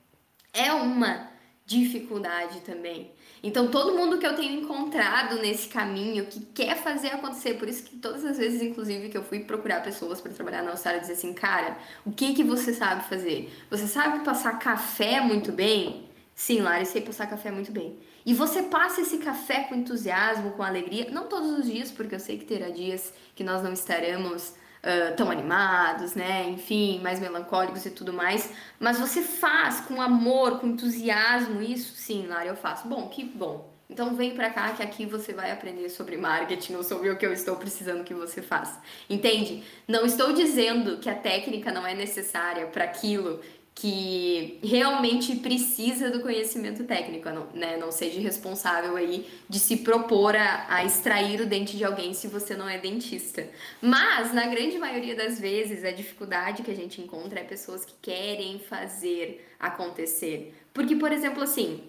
Speaker 3: é uma dificuldade também. Então, todo mundo que eu tenho encontrado nesse caminho, que quer fazer acontecer, por isso que todas as vezes, inclusive, que eu fui procurar pessoas para trabalhar na Austrália, dizer assim, cara, o que que você sabe fazer? Você sabe passar café muito bem? Sim, Lari, sei passar café muito bem. E você passa esse café com entusiasmo, com alegria, não todos os dias, porque eu sei que terá dias que nós não estaremos uh, tão animados, né? Enfim, mais melancólicos e tudo mais. Mas você faz com amor, com entusiasmo isso? Sim, Lara, eu faço. Bom, que bom. Então vem para cá que aqui você vai aprender sobre marketing ou sobre o que eu estou precisando que você faça. Entende? Não estou dizendo que a técnica não é necessária para aquilo que realmente precisa do conhecimento técnico, não, né? Não seja responsável aí de se propor a, a extrair o dente de alguém se você não é dentista. Mas, na grande maioria das vezes, a dificuldade que a gente encontra é pessoas que querem fazer acontecer. Porque, por exemplo, assim,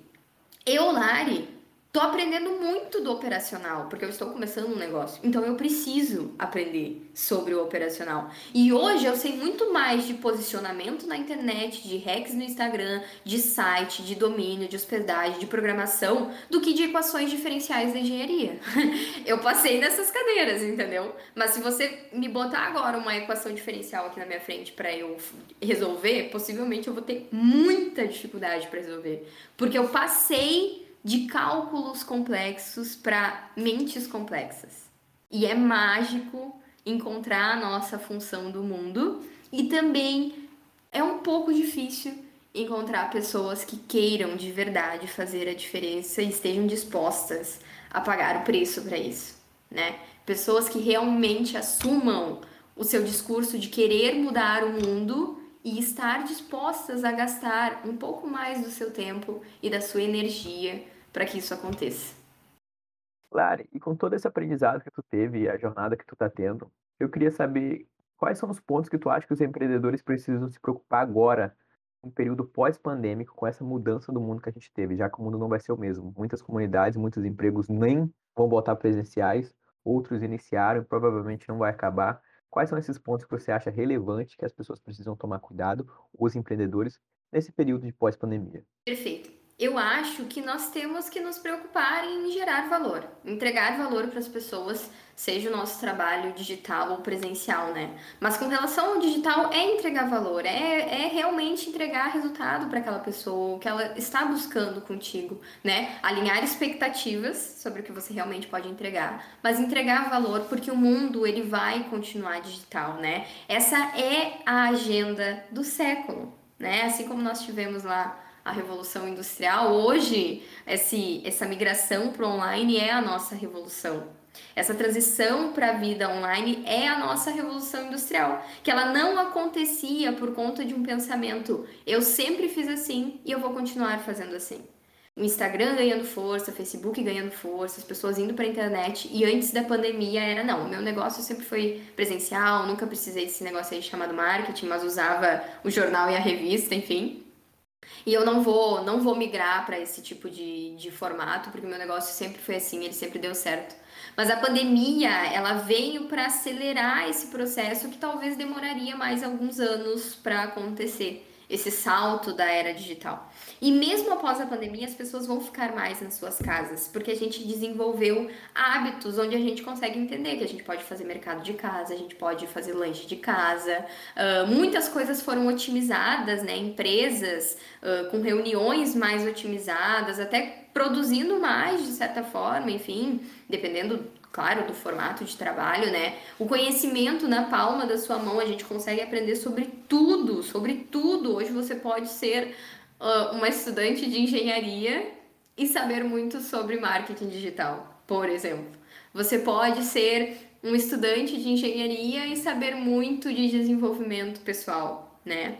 Speaker 3: eu, Lari, Tô aprendendo muito do operacional, porque eu estou começando um negócio. Então eu preciso aprender sobre o operacional. E hoje eu sei muito mais de posicionamento na internet, de hacks no Instagram, de site, de domínio, de hospedagem, de programação, do que de equações diferenciais da engenharia. eu passei nessas cadeiras, entendeu? Mas se você me botar agora uma equação diferencial aqui na minha frente para eu resolver, possivelmente eu vou ter muita dificuldade para resolver, porque eu passei de cálculos complexos para mentes complexas. E é mágico encontrar a nossa função do mundo e também é um pouco difícil encontrar pessoas que queiram de verdade fazer a diferença e estejam dispostas a pagar o preço para isso, né? Pessoas que realmente assumam o seu discurso de querer mudar o mundo e estar dispostas a gastar um pouco mais do seu tempo e da sua energia para que isso aconteça.
Speaker 1: Lari, e com todo esse aprendizado que tu teve e a jornada que tu está tendo, eu queria saber quais são os pontos que tu acha que os empreendedores precisam se preocupar agora, no período pós-pandêmico, com essa mudança do mundo que a gente teve, já que o mundo não vai ser o mesmo. Muitas comunidades, muitos empregos nem vão botar presenciais, outros iniciaram e provavelmente não vai acabar. Quais são esses pontos que você acha relevante que as pessoas precisam tomar cuidado, os empreendedores, nesse período de pós-pandemia?
Speaker 3: Perfeito eu acho que nós temos que nos preocupar em gerar valor, entregar valor para as pessoas, seja o nosso trabalho digital ou presencial, né? Mas com relação ao digital, é entregar valor, é, é realmente entregar resultado para aquela pessoa, o que ela está buscando contigo, né? Alinhar expectativas sobre o que você realmente pode entregar, mas entregar valor porque o mundo ele vai continuar digital, né? Essa é a agenda do século, né? Assim como nós tivemos lá a revolução industrial, hoje esse, essa migração para o online é a nossa revolução. Essa transição para a vida online é a nossa revolução industrial, que ela não acontecia por conta de um pensamento, eu sempre fiz assim e eu vou continuar fazendo assim. O Instagram ganhando força, o Facebook ganhando força, as pessoas indo para a internet e antes da pandemia era não, o meu negócio sempre foi presencial, nunca precisei desse negócio aí chamado marketing, mas usava o jornal e a revista, enfim. E eu não vou, não vou migrar para esse tipo de, de formato, porque meu negócio sempre foi assim, ele sempre deu certo. Mas a pandemia, ela veio para acelerar esse processo que talvez demoraria mais alguns anos para acontecer esse salto da era digital. E mesmo após a pandemia, as pessoas vão ficar mais nas suas casas, porque a gente desenvolveu hábitos onde a gente consegue entender que a gente pode fazer mercado de casa, a gente pode fazer lanche de casa. Uh, muitas coisas foram otimizadas, né? Empresas uh, com reuniões mais otimizadas, até produzindo mais de certa forma, enfim, dependendo claro, do formato de trabalho, né? O conhecimento na palma da sua mão, a gente consegue aprender sobre tudo, sobre tudo. Hoje você pode ser uh, uma estudante de engenharia e saber muito sobre marketing digital, por exemplo. Você pode ser um estudante de engenharia e saber muito de desenvolvimento pessoal, né?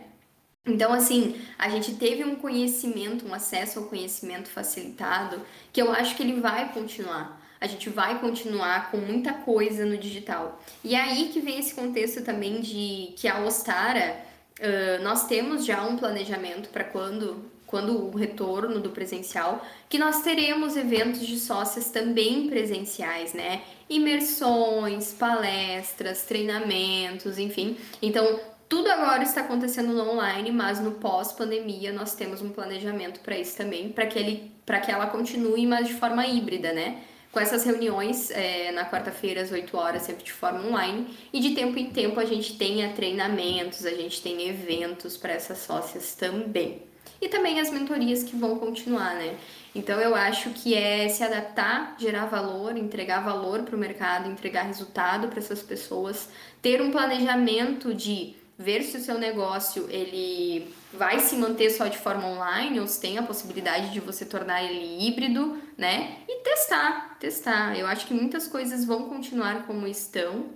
Speaker 3: Então, assim, a gente teve um conhecimento, um acesso ao conhecimento facilitado, que eu acho que ele vai continuar a gente vai continuar com muita coisa no digital. E é aí que vem esse contexto também de que a Ostara, uh, nós temos já um planejamento para quando quando o retorno do presencial, que nós teremos eventos de sócias também presenciais, né? Imersões, palestras, treinamentos, enfim. Então, tudo agora está acontecendo no online, mas no pós-pandemia nós temos um planejamento para isso também, para que ele para que ela continue, mas de forma híbrida, né? Com essas reuniões é, na quarta-feira às 8 horas, sempre de forma online, e de tempo em tempo a gente tem treinamentos, a gente tem eventos para essas sócias também. E também as mentorias que vão continuar, né? Então eu acho que é se adaptar, gerar valor, entregar valor para o mercado, entregar resultado para essas pessoas, ter um planejamento de ver se o seu negócio ele vai se manter só de forma online ou se tem a possibilidade de você tornar ele híbrido, né? E testar, testar. Eu acho que muitas coisas vão continuar como estão,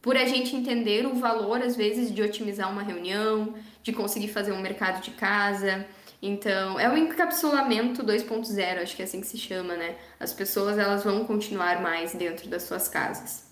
Speaker 3: por a gente entender o valor às vezes de otimizar uma reunião, de conseguir fazer um mercado de casa. Então, é o encapsulamento 2.0, acho que é assim que se chama, né? As pessoas elas vão continuar mais dentro das suas casas.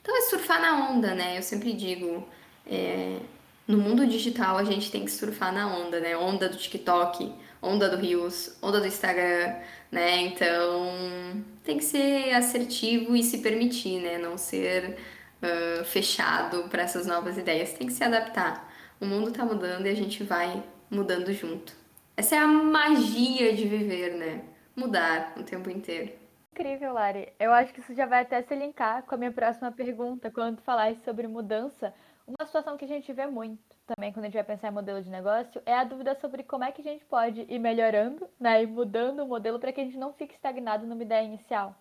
Speaker 3: Então é surfar na onda, né? Eu sempre digo, é, no mundo digital a gente tem que surfar na onda, né? Onda do TikTok, onda do Reels, onda do Instagram, né? Então tem que ser assertivo e se permitir, né? Não ser uh, fechado para essas novas ideias. Tem que se adaptar. O mundo tá mudando e a gente vai mudando junto. Essa é a magia de viver, né? Mudar o tempo inteiro.
Speaker 2: Incrível, Lari. Eu acho que isso já vai até se linkar com a minha próxima pergunta, quando tu sobre mudança. Uma situação que a gente vê muito também quando a gente vai pensar em modelo de negócio é a dúvida sobre como é que a gente pode ir melhorando, né, e mudando o modelo para que a gente não fique estagnado numa ideia inicial.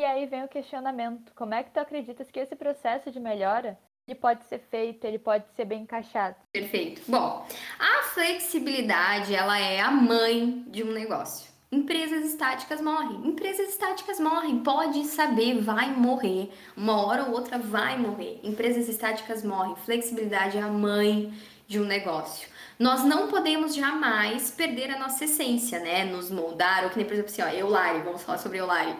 Speaker 2: E aí vem o questionamento: como é que tu acreditas que esse processo de melhora ele pode ser feito, ele pode ser bem encaixado?
Speaker 3: Perfeito. Bom, a flexibilidade ela é a mãe de um negócio. Empresas estáticas morrem. Empresas estáticas morrem. Pode saber, vai morrer. Uma hora ou outra vai morrer. Empresas estáticas morrem. Flexibilidade é a mãe de um negócio. Nós não podemos jamais perder a nossa essência, né? Nos moldar, ou que nem, por exemplo, assim, ó, Eulari, vamos falar sobre Eulari.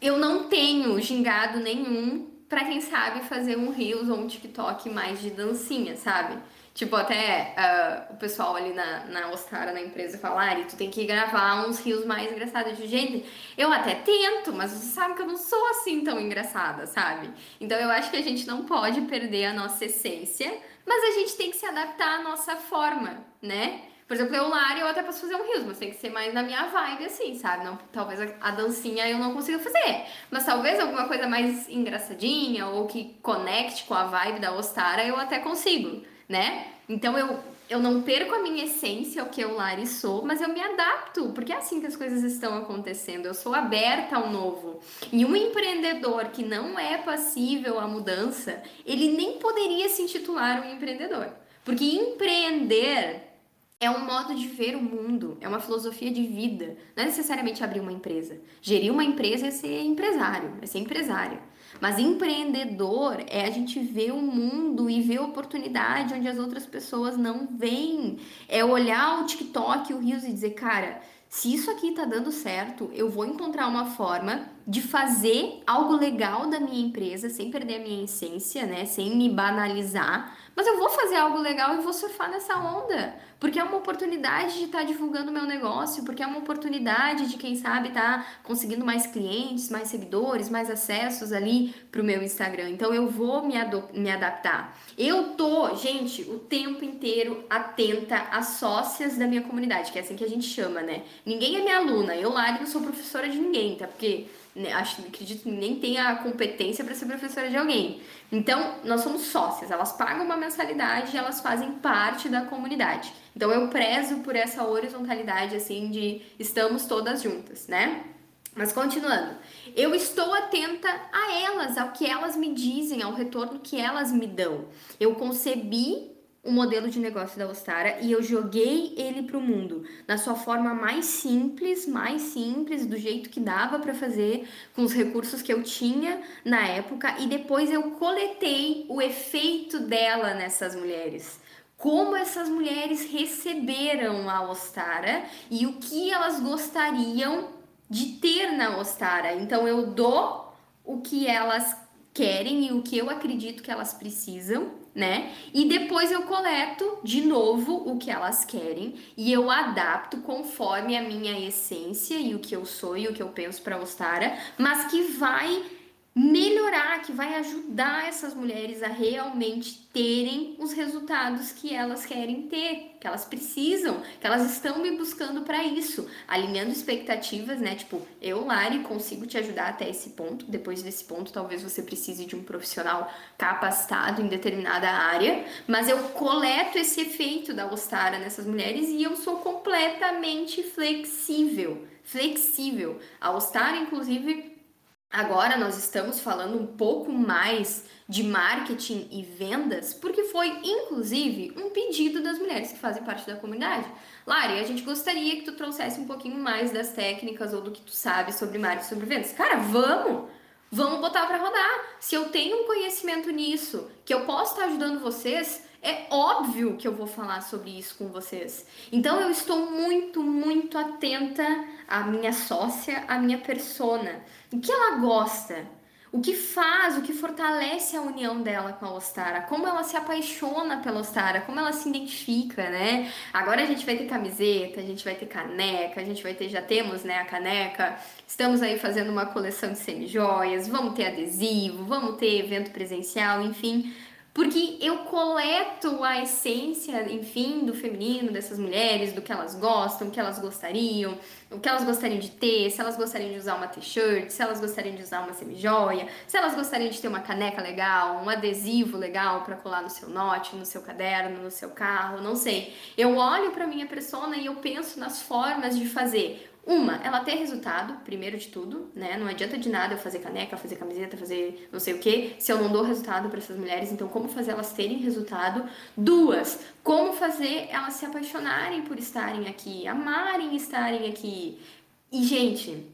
Speaker 3: Eu não tenho gingado nenhum para quem sabe fazer um Reels ou um TikTok mais de dancinha, sabe? Tipo, até uh, o pessoal ali na, na Ostara, na empresa, falar, tu tem que gravar uns rios mais engraçados de gente. Eu até tento, mas você sabe que eu não sou assim tão engraçada, sabe? Então eu acho que a gente não pode perder a nossa essência, mas a gente tem que se adaptar à nossa forma, né? Por exemplo, eu, Lari, eu até posso fazer um rios, mas tem que ser mais na minha vibe, assim, sabe? Não, talvez a, a dancinha eu não consiga fazer. Mas talvez alguma coisa mais engraçadinha ou que conecte com a vibe da Ostara eu até consigo né? Então eu, eu não perco a minha essência, o que eu Lari sou, mas eu me adapto, porque é assim que as coisas estão acontecendo. Eu sou aberta ao novo. E um empreendedor que não é passível à mudança, ele nem poderia se intitular um empreendedor. Porque empreender é um modo de ver o mundo, é uma filosofia de vida. Não é necessariamente abrir uma empresa. Gerir uma empresa é ser empresário, é ser empresário. Mas empreendedor é a gente ver o mundo e ver oportunidade onde as outras pessoas não veem. É olhar o TikTok, o Rios e dizer, cara, se isso aqui tá dando certo, eu vou encontrar uma forma de fazer algo legal da minha empresa sem perder a minha essência, né? Sem me banalizar, mas eu vou fazer algo legal e vou surfar nessa onda, porque é uma oportunidade de estar tá divulgando meu negócio, porque é uma oportunidade de quem sabe estar tá conseguindo mais clientes, mais seguidores, mais acessos ali pro meu Instagram. Então eu vou me, me adaptar. Eu tô, gente, o tempo inteiro atenta às sócias da minha comunidade, que é assim que a gente chama, né? Ninguém é minha aluna, eu lá não sou professora de ninguém, tá? Porque acho, acredito que nem tenha a competência para ser professora de alguém. Então, nós somos sócias, elas pagam uma mensalidade e elas fazem parte da comunidade. Então, eu prezo por essa horizontalidade, assim, de estamos todas juntas, né? Mas continuando, eu estou atenta a elas, ao que elas me dizem, ao retorno que elas me dão. Eu concebi o modelo de negócio da Ostara e eu joguei ele para o mundo na sua forma mais simples, mais simples, do jeito que dava para fazer, com os recursos que eu tinha na época e depois eu coletei o efeito dela nessas mulheres. Como essas mulheres receberam a Ostara e o que elas gostariam de ter na Ostara. Então eu dou o que elas querem e o que eu acredito que elas precisam né? E depois eu coleto de novo o que elas querem e eu adapto conforme a minha essência e o que eu sou e o que eu penso para Ostara, mas que vai melhorar, que vai ajudar essas mulheres a realmente terem os resultados que elas querem ter, que elas precisam, que elas estão me buscando para isso, alinhando expectativas, né? Tipo, eu, Lari, consigo te ajudar até esse ponto. Depois desse ponto, talvez você precise de um profissional capacitado em determinada área, mas eu coleto esse efeito da Ostara nessas mulheres e eu sou completamente flexível. Flexível. A Ostara, inclusive, Agora nós estamos falando um pouco mais de marketing e vendas, porque foi inclusive um pedido das mulheres que fazem parte da comunidade. Lari, a gente gostaria que tu trouxesse um pouquinho mais das técnicas ou do que tu sabe sobre marketing, sobre vendas. Cara, vamos! Vamos botar para rodar. Se eu tenho um conhecimento nisso, que eu posso estar ajudando vocês, é óbvio que eu vou falar sobre isso com vocês. Então eu estou muito, muito atenta à minha sócia, à minha persona. O que ela gosta? O que faz, o que fortalece a união dela com a Ostara, como ela se apaixona pela Ostara, como ela se identifica, né? Agora a gente vai ter camiseta, a gente vai ter caneca, a gente vai ter, já temos, né, a caneca. Estamos aí fazendo uma coleção de semi-joias, vamos ter adesivo, vamos ter evento presencial, enfim porque eu coleto a essência, enfim, do feminino, dessas mulheres, do que elas gostam, o que elas gostariam, o que elas gostariam de ter, se elas gostariam de usar uma t-shirt, se elas gostariam de usar uma semijoia, se elas gostariam de ter uma caneca legal, um adesivo legal para colar no seu note, no seu caderno, no seu carro, não sei. Eu olho para minha persona e eu penso nas formas de fazer uma, ela ter resultado, primeiro de tudo, né? Não adianta de nada eu fazer caneca, fazer camiseta, fazer não sei o que, se eu não dou resultado para essas mulheres. Então, como fazer elas terem resultado? Duas, como fazer elas se apaixonarem por estarem aqui, amarem estarem aqui. E, gente,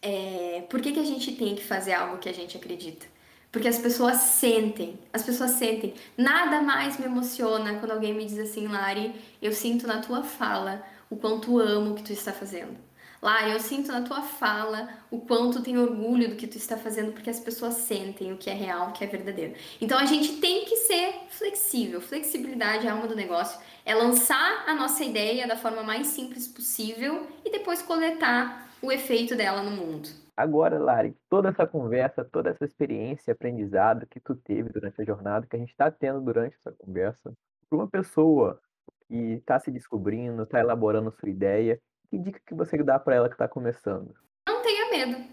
Speaker 3: é, por que, que a gente tem que fazer algo que a gente acredita? Porque as pessoas sentem, as pessoas sentem. Nada mais me emociona quando alguém me diz assim, Lari, eu sinto na tua fala o quanto amo o que tu está fazendo. Lá, eu sinto na tua fala o quanto tem orgulho do que tu está fazendo, porque as pessoas sentem o que é real, o que é verdadeiro. Então a gente tem que ser flexível. Flexibilidade é a alma do negócio. É lançar a nossa ideia da forma mais simples possível e depois coletar o efeito dela no mundo.
Speaker 1: Agora, Lari, toda essa conversa, toda essa experiência, aprendizado que tu teve durante a jornada, que a gente está tendo durante essa conversa, para uma pessoa que está se descobrindo, está elaborando sua ideia, que dica que você dá para ela que está começando?
Speaker 3: Não tenha medo.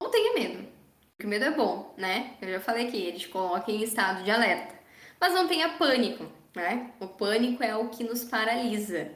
Speaker 3: Não tenha medo. Porque medo é bom, né? Eu já falei que eles coloquem em estado de alerta. Mas não tenha pânico, né? O pânico é o que nos paralisa.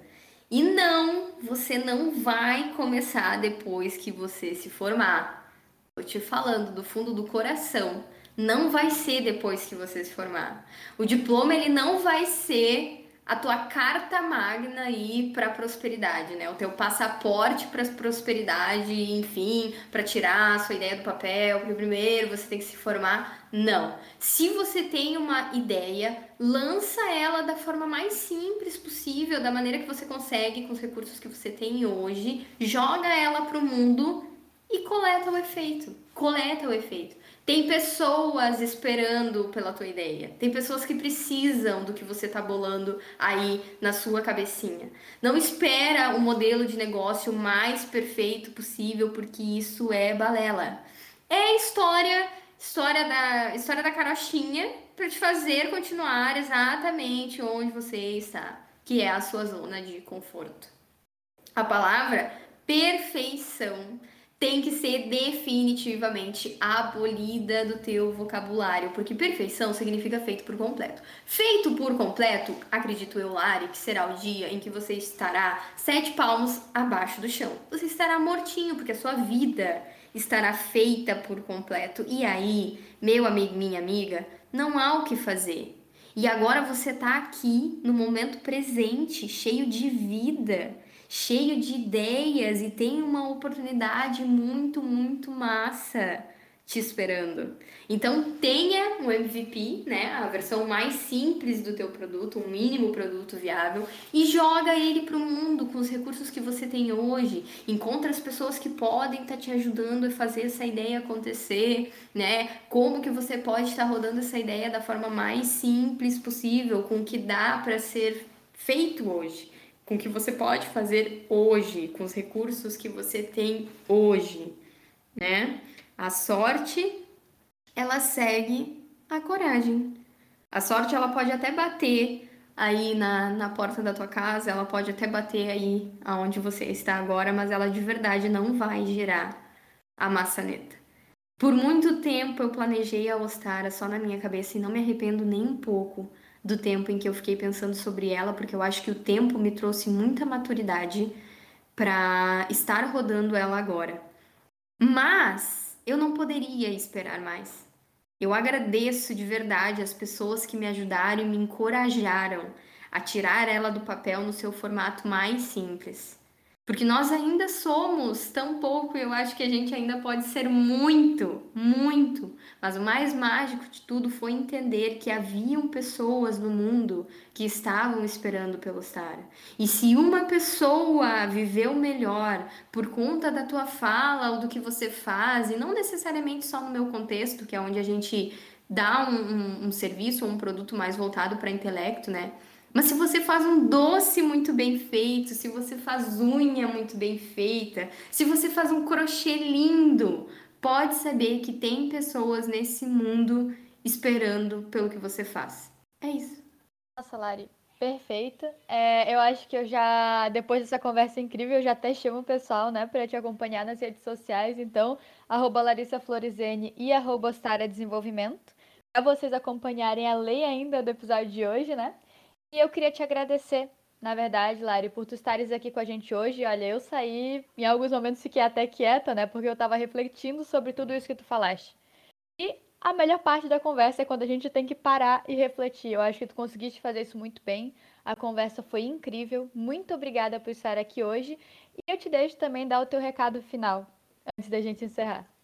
Speaker 3: E não, você não vai começar depois que você se formar. Tô te falando do fundo do coração. Não vai ser depois que você se formar. O diploma ele não vai ser a tua carta magna aí para prosperidade, né? O teu passaporte para prosperidade, enfim, para tirar a sua ideia do papel, porque primeiro você tem que se formar. Não. Se você tem uma ideia, lança ela da forma mais simples possível, da maneira que você consegue, com os recursos que você tem hoje, joga ela pro mundo e coleta o efeito. Coleta o efeito. Tem pessoas esperando pela tua ideia. Tem pessoas que precisam do que você tá bolando aí na sua cabecinha. Não espera o modelo de negócio mais perfeito possível, porque isso é balela. É história, história da história da carochinha para te fazer continuar exatamente onde você está, que é a sua zona de conforto. A palavra perfeição tem que ser definitivamente abolida do teu vocabulário, porque perfeição significa feito por completo. Feito por completo, acredito eu, Lari, que será o dia em que você estará sete palmos abaixo do chão. Você estará mortinho, porque a sua vida estará feita por completo. E aí, meu amigo, minha amiga, não há o que fazer. E agora você está aqui no momento presente, cheio de vida cheio de ideias e tem uma oportunidade muito, muito massa te esperando. Então tenha um MVP, né, a versão mais simples do teu produto, um mínimo produto viável e joga ele para o mundo com os recursos que você tem hoje. Encontra as pessoas que podem estar tá te ajudando a fazer essa ideia acontecer, né? Como que você pode estar tá rodando essa ideia da forma mais simples possível, com o que dá para ser feito hoje com o que você pode fazer hoje, com os recursos que você tem hoje, né? A sorte ela segue a coragem. A sorte ela pode até bater aí na, na porta da tua casa, ela pode até bater aí aonde você está agora, mas ela de verdade não vai girar a maçaneta. Por muito tempo eu planejei a Ostara só na minha cabeça e não me arrependo nem um pouco do tempo em que eu fiquei pensando sobre ela, porque eu acho que o tempo me trouxe muita maturidade para estar rodando ela agora. Mas eu não poderia esperar mais. Eu agradeço de verdade as pessoas que me ajudaram e me encorajaram a tirar ela do papel no seu formato mais simples. Porque nós ainda somos tão pouco eu acho que a gente ainda pode ser muito, muito. Mas o mais mágico de tudo foi entender que haviam pessoas no mundo que estavam esperando pelo Sara. E se uma pessoa viveu melhor por conta da tua fala ou do que você faz, e não necessariamente só no meu contexto, que é onde a gente dá um, um, um serviço ou um produto mais voltado para intelecto, né? Mas se você faz um doce muito bem feito, se você faz unha muito bem feita, se você faz um crochê lindo, pode saber que tem pessoas nesse mundo esperando pelo que você faz. É isso.
Speaker 2: Nossa, Lari, perfeita. É, eu acho que eu já, depois dessa conversa incrível, eu já até chamo o pessoal, né, para te acompanhar nas redes sociais. Então, arroba Larissa Florizene e arroba Sara Desenvolvimento. Para vocês acompanharem a lei ainda do episódio de hoje, né? E eu queria te agradecer, na verdade, Lari, por tu estares aqui com a gente hoje. Olha, eu saí, em alguns momentos fiquei até quieta, né? Porque eu estava refletindo sobre tudo isso que tu falaste. E a melhor parte da conversa é quando a gente tem que parar e refletir. Eu acho que tu conseguiste fazer isso muito bem. A conversa foi incrível. Muito obrigada por estar aqui hoje. E eu te deixo também dar o teu recado final, antes da gente encerrar.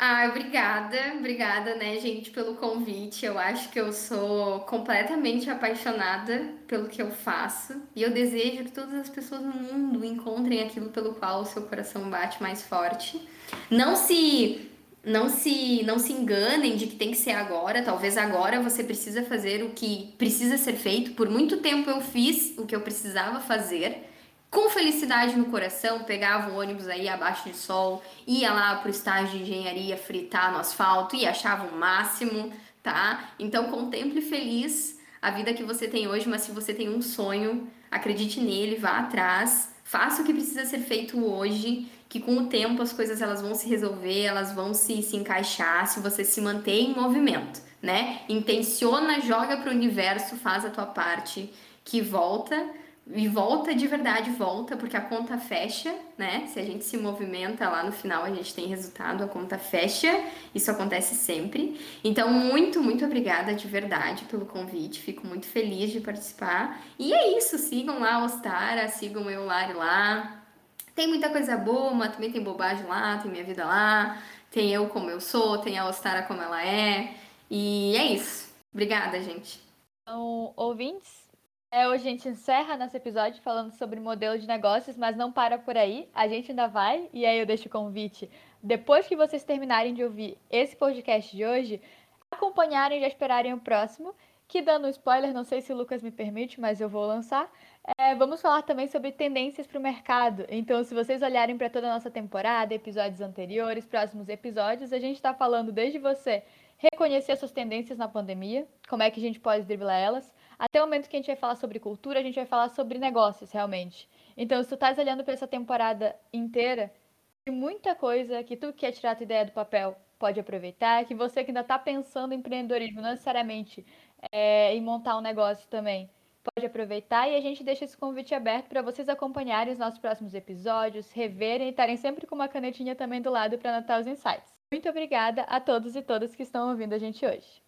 Speaker 3: Ah, obrigada, obrigada, né, gente, pelo convite. Eu acho que eu sou completamente apaixonada pelo que eu faço e eu desejo que todas as pessoas no mundo encontrem aquilo pelo qual o seu coração bate mais forte. Não se não se não se enganem de que tem que ser agora, talvez agora você precisa fazer o que precisa ser feito. Por muito tempo eu fiz o que eu precisava fazer com felicidade no coração, pegava o ônibus aí abaixo de sol, ia lá pro estágio de engenharia fritar no asfalto e achava o máximo, tá? Então contemple feliz a vida que você tem hoje, mas se você tem um sonho, acredite nele, vá atrás, faça o que precisa ser feito hoje, que com o tempo as coisas elas vão se resolver, elas vão se, se encaixar, se você se manter em movimento, né? Intenciona, joga pro universo, faz a tua parte, que volta e volta de verdade, volta, porque a conta fecha, né? Se a gente se movimenta lá no final, a gente tem resultado, a conta fecha. Isso acontece sempre. Então, muito, muito obrigada de verdade pelo convite. Fico muito feliz de participar. E é isso, sigam lá Ostara, sigam eu Lari lá. Tem muita coisa boa, mas também tem bobagem lá, tem minha vida lá, tem eu como eu sou, tem a Ostara como ela é. E é isso. Obrigada, gente.
Speaker 2: Então, ouvintes, é, hoje a gente encerra nosso episódio falando sobre modelo de negócios, mas não para por aí. A gente ainda vai, e aí eu deixo o convite, depois que vocês terminarem de ouvir esse podcast de hoje, acompanharem e já esperarem o próximo, que dando um spoiler, não sei se o Lucas me permite, mas eu vou lançar. É, vamos falar também sobre tendências para o mercado. Então, se vocês olharem para toda a nossa temporada, episódios anteriores, próximos episódios, a gente está falando desde você reconhecer suas tendências na pandemia, como é que a gente pode driblar elas, até o momento que a gente vai falar sobre cultura, a gente vai falar sobre negócios, realmente. Então, se tu estás olhando para essa temporada inteira, tem muita coisa que tu quer tirar a tua ideia do papel pode aproveitar, que você que ainda está pensando em empreendedorismo, não necessariamente é, em montar um negócio também, pode aproveitar e a gente deixa esse convite aberto para vocês acompanharem os nossos próximos episódios, reverem e estarem sempre com uma canetinha também do lado para anotar os insights. Muito obrigada a todos e todas que estão ouvindo a gente hoje.